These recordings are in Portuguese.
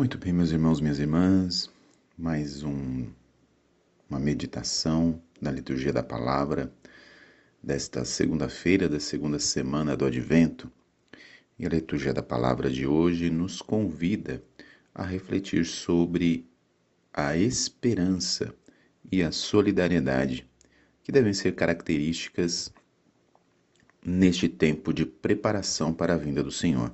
Muito bem, meus irmãos, minhas irmãs, mais um, uma meditação da liturgia da palavra desta segunda-feira da segunda semana do Advento. E a liturgia da palavra de hoje nos convida a refletir sobre a esperança e a solidariedade que devem ser características neste tempo de preparação para a vinda do Senhor.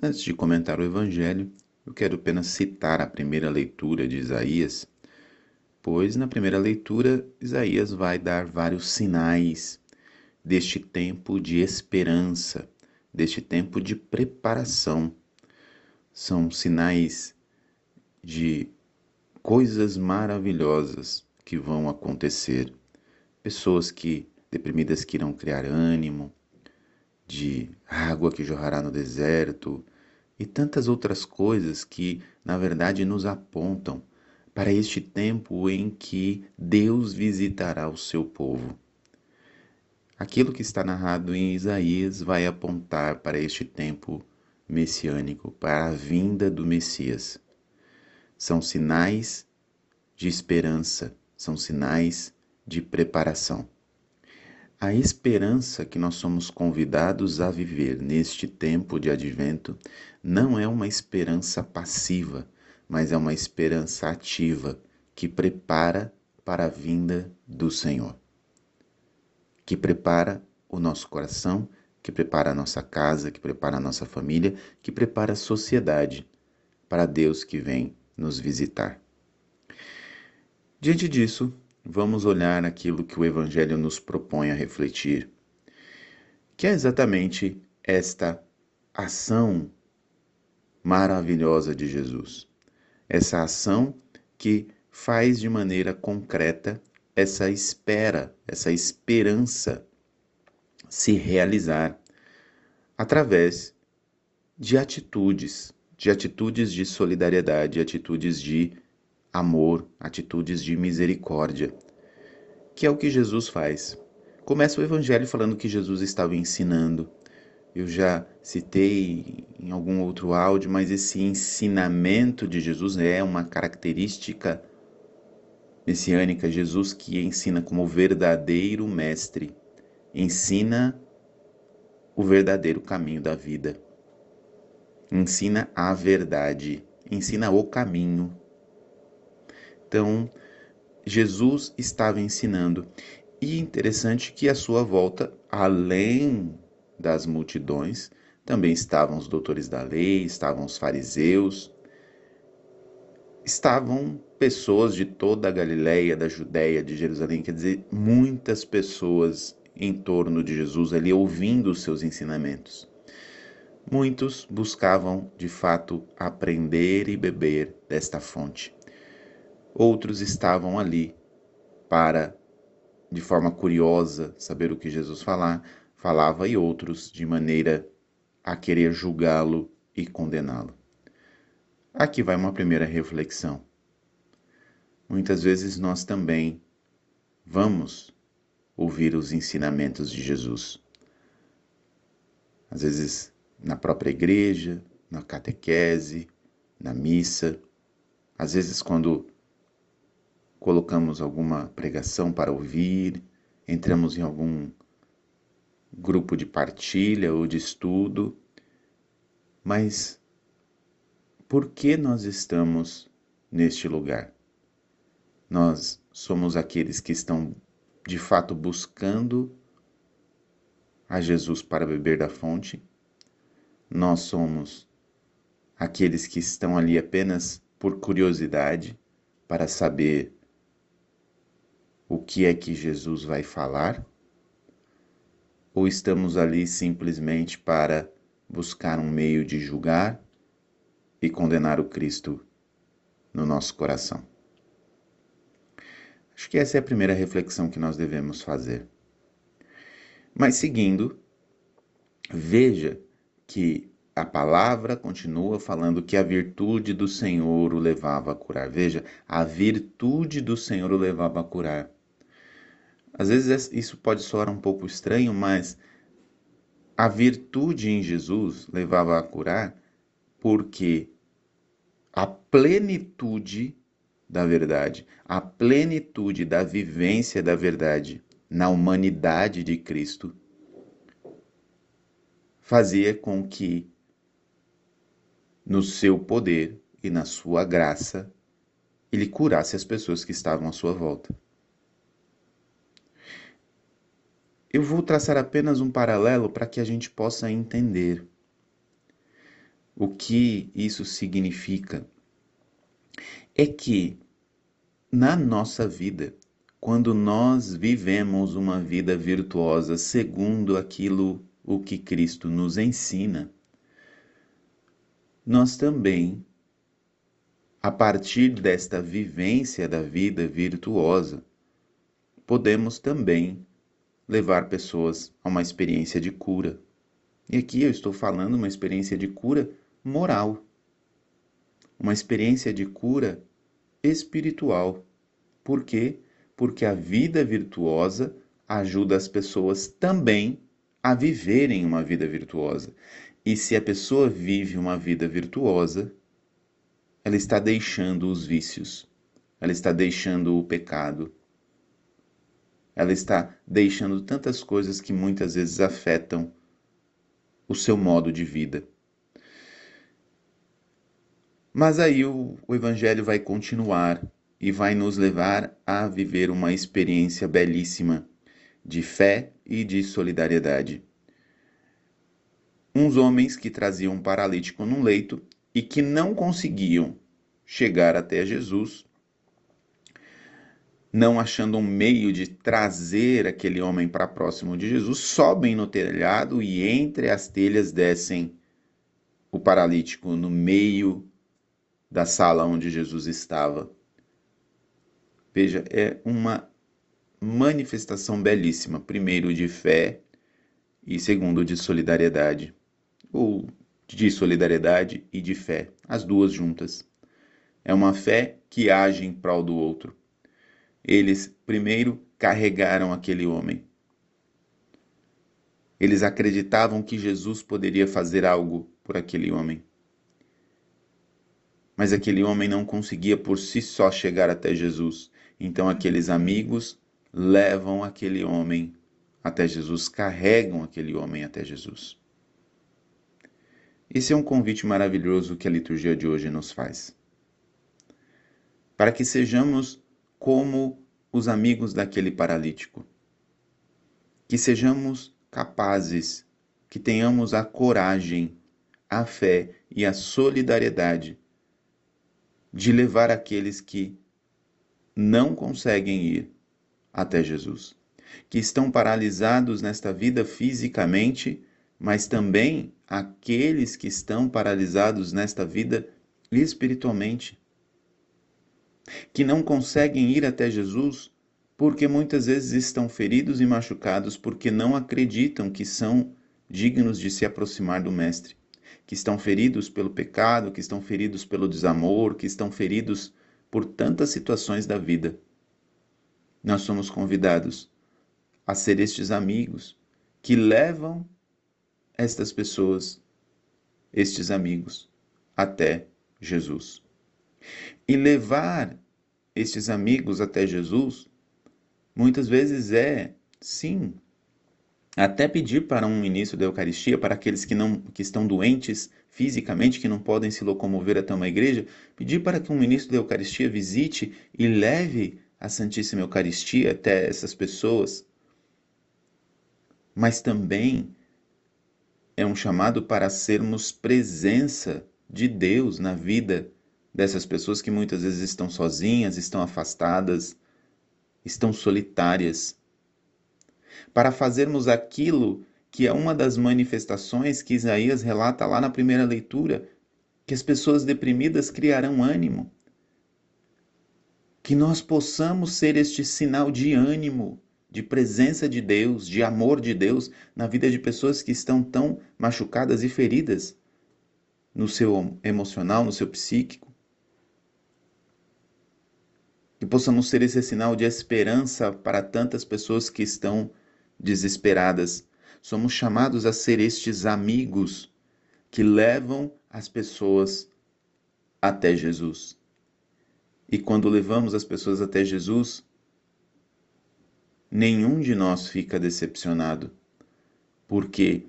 Antes de comentar o Evangelho, eu quero apenas citar a primeira leitura de Isaías, pois na primeira leitura Isaías vai dar vários sinais deste tempo de esperança, deste tempo de preparação. São sinais de coisas maravilhosas que vão acontecer. Pessoas que deprimidas que irão criar ânimo, de água que jorrará no deserto, e tantas outras coisas que, na verdade, nos apontam para este tempo em que Deus visitará o seu povo. Aquilo que está narrado em Isaías vai apontar para este tempo messiânico, para a vinda do Messias. São sinais de esperança, são sinais de preparação. A esperança que nós somos convidados a viver neste tempo de advento não é uma esperança passiva, mas é uma esperança ativa que prepara para a vinda do Senhor. Que prepara o nosso coração, que prepara a nossa casa, que prepara a nossa família, que prepara a sociedade para Deus que vem nos visitar. Diante disso, vamos olhar aquilo que o Evangelho nos propõe a refletir, que é exatamente esta ação maravilhosa de Jesus. Essa ação que faz de maneira concreta essa espera, essa esperança se realizar através de atitudes, de atitudes de solidariedade, atitudes de amor, atitudes de misericórdia, que é o que Jesus faz. Começa o evangelho falando que Jesus estava ensinando. Eu já citei em algum outro áudio, mas esse ensinamento de Jesus é uma característica messiânica. Jesus que ensina como verdadeiro mestre, ensina o verdadeiro caminho da vida, ensina a verdade, ensina o caminho então, Jesus estava ensinando. E interessante que à sua volta, além das multidões, também estavam os doutores da lei, estavam os fariseus, estavam pessoas de toda a Galiléia, da Judéia, de Jerusalém, quer dizer, muitas pessoas em torno de Jesus ali ouvindo os seus ensinamentos. Muitos buscavam, de fato, aprender e beber desta fonte. Outros estavam ali para, de forma curiosa, saber o que Jesus falar, falava, e outros de maneira a querer julgá-lo e condená-lo. Aqui vai uma primeira reflexão. Muitas vezes nós também vamos ouvir os ensinamentos de Jesus. Às vezes na própria igreja, na catequese, na missa, às vezes quando colocamos alguma pregação para ouvir, entramos em algum grupo de partilha ou de estudo, mas por que nós estamos neste lugar? Nós somos aqueles que estão de fato buscando a Jesus para beber da fonte? Nós somos aqueles que estão ali apenas por curiosidade, para saber o que é que Jesus vai falar? Ou estamos ali simplesmente para buscar um meio de julgar e condenar o Cristo no nosso coração? Acho que essa é a primeira reflexão que nós devemos fazer. Mas seguindo, veja que a palavra continua falando que a virtude do Senhor o levava a curar. Veja, a virtude do Senhor o levava a curar. Às vezes isso pode soar um pouco estranho, mas a virtude em Jesus levava a curar porque a plenitude da verdade, a plenitude da vivência da verdade na humanidade de Cristo, fazia com que, no seu poder e na sua graça, ele curasse as pessoas que estavam à sua volta. Eu vou traçar apenas um paralelo para que a gente possa entender o que isso significa. É que na nossa vida, quando nós vivemos uma vida virtuosa segundo aquilo o que Cristo nos ensina, nós também, a partir desta vivência da vida virtuosa, podemos também levar pessoas a uma experiência de cura. E aqui eu estou falando uma experiência de cura moral, uma experiência de cura espiritual. Por quê? Porque a vida virtuosa ajuda as pessoas também a viverem uma vida virtuosa. E se a pessoa vive uma vida virtuosa, ela está deixando os vícios, ela está deixando o pecado, ela está deixando tantas coisas que muitas vezes afetam o seu modo de vida. Mas aí o, o Evangelho vai continuar e vai nos levar a viver uma experiência belíssima de fé e de solidariedade. Uns homens que traziam um paralítico num leito e que não conseguiam chegar até Jesus não achando um meio de trazer aquele homem para próximo de Jesus, sobem no telhado e entre as telhas descem o paralítico no meio da sala onde Jesus estava. Veja, é uma manifestação belíssima, primeiro de fé e segundo de solidariedade, ou de solidariedade e de fé, as duas juntas. É uma fé que age em prol do outro eles primeiro carregaram aquele homem. Eles acreditavam que Jesus poderia fazer algo por aquele homem. Mas aquele homem não conseguia por si só chegar até Jesus. Então aqueles amigos levam aquele homem até Jesus, carregam aquele homem até Jesus. Esse é um convite maravilhoso que a liturgia de hoje nos faz. Para que sejamos como os amigos daquele paralítico. Que sejamos capazes, que tenhamos a coragem, a fé e a solidariedade de levar aqueles que não conseguem ir até Jesus, que estão paralisados nesta vida fisicamente, mas também aqueles que estão paralisados nesta vida espiritualmente que não conseguem ir até Jesus porque muitas vezes estão feridos e machucados porque não acreditam que são dignos de se aproximar do Mestre, que estão feridos pelo pecado, que estão feridos pelo desamor, que estão feridos por tantas situações da vida. Nós somos convidados a ser estes amigos que levam estas pessoas, estes amigos, até Jesus. E levar estes amigos até Jesus, muitas vezes é, sim, até pedir para um ministro da Eucaristia, para aqueles que não que estão doentes fisicamente, que não podem se locomover até uma igreja, pedir para que um ministro da Eucaristia visite e leve a Santíssima Eucaristia até essas pessoas. Mas também é um chamado para sermos presença de Deus na vida dessas pessoas que muitas vezes estão sozinhas, estão afastadas, estão solitárias. Para fazermos aquilo que é uma das manifestações que Isaías relata lá na primeira leitura, que as pessoas deprimidas criarão ânimo. Que nós possamos ser este sinal de ânimo, de presença de Deus, de amor de Deus na vida de pessoas que estão tão machucadas e feridas no seu emocional, no seu psíquico que possamos ser esse sinal de esperança para tantas pessoas que estão desesperadas. Somos chamados a ser estes amigos que levam as pessoas até Jesus. E quando levamos as pessoas até Jesus, nenhum de nós fica decepcionado, porque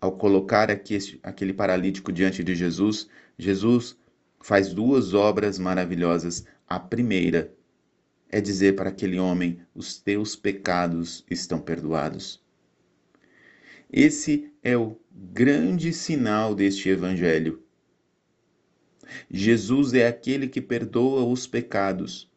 ao colocar aqui, aquele paralítico diante de Jesus, Jesus faz duas obras maravilhosas. A primeira é dizer para aquele homem: os teus pecados estão perdoados. Esse é o grande sinal deste evangelho. Jesus é aquele que perdoa os pecados.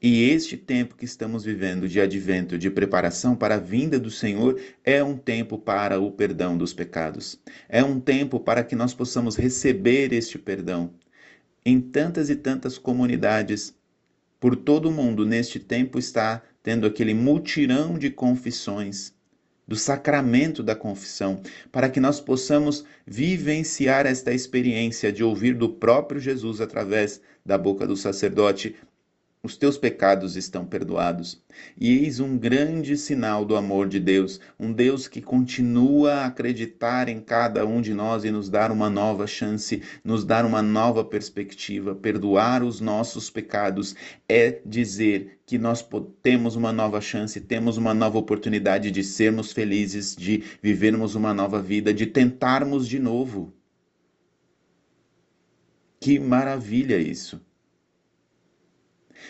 E este tempo que estamos vivendo de advento, de preparação para a vinda do Senhor, é um tempo para o perdão dos pecados. É um tempo para que nós possamos receber este perdão. Em tantas e tantas comunidades, por todo o mundo, neste tempo está tendo aquele multirão de confissões do sacramento da confissão, para que nós possamos vivenciar esta experiência de ouvir do próprio Jesus através da boca do sacerdote os teus pecados estão perdoados. E eis um grande sinal do amor de Deus, um Deus que continua a acreditar em cada um de nós e nos dar uma nova chance, nos dar uma nova perspectiva. Perdoar os nossos pecados é dizer que nós temos uma nova chance, temos uma nova oportunidade de sermos felizes, de vivermos uma nova vida, de tentarmos de novo. Que maravilha isso!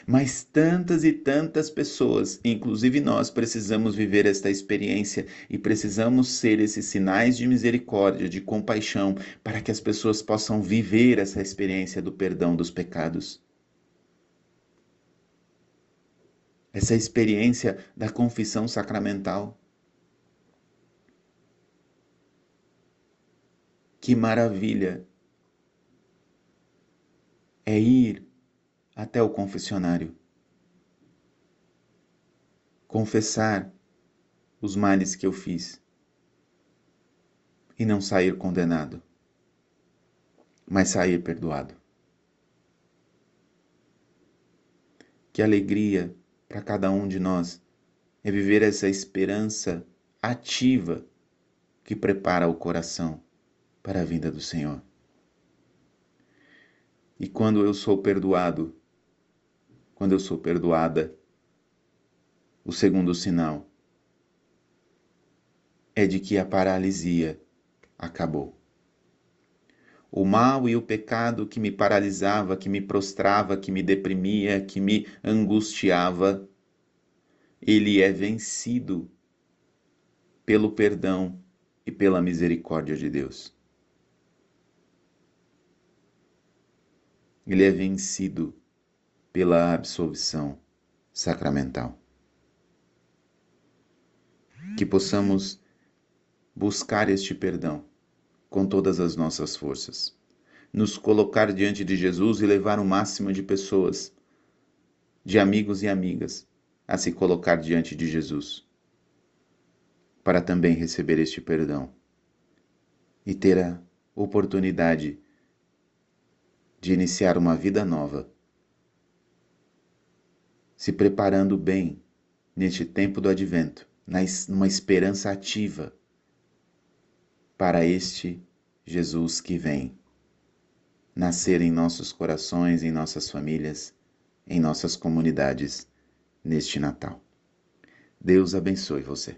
Mas tantas e tantas pessoas, inclusive nós, precisamos viver esta experiência e precisamos ser esses sinais de misericórdia, de compaixão, para que as pessoas possam viver essa experiência do perdão dos pecados. Essa experiência da confissão sacramental. Que maravilha! É ir até o confessionário. Confessar os males que eu fiz e não sair condenado, mas sair perdoado. Que alegria para cada um de nós é viver essa esperança ativa que prepara o coração para a vinda do Senhor. E quando eu sou perdoado, quando eu sou perdoada. O segundo sinal é de que a paralisia acabou. O mal e o pecado que me paralisava, que me prostrava, que me deprimia, que me angustiava, ele é vencido pelo perdão e pela misericórdia de Deus. Ele é vencido pela absolvição sacramental. Que possamos buscar este perdão com todas as nossas forças, nos colocar diante de Jesus e levar o máximo de pessoas, de amigos e amigas, a se colocar diante de Jesus, para também receber este perdão e ter a oportunidade de iniciar uma vida nova se preparando bem neste tempo do advento, numa esperança ativa para este Jesus que vem nascer em nossos corações, em nossas famílias, em nossas comunidades neste Natal. Deus abençoe você.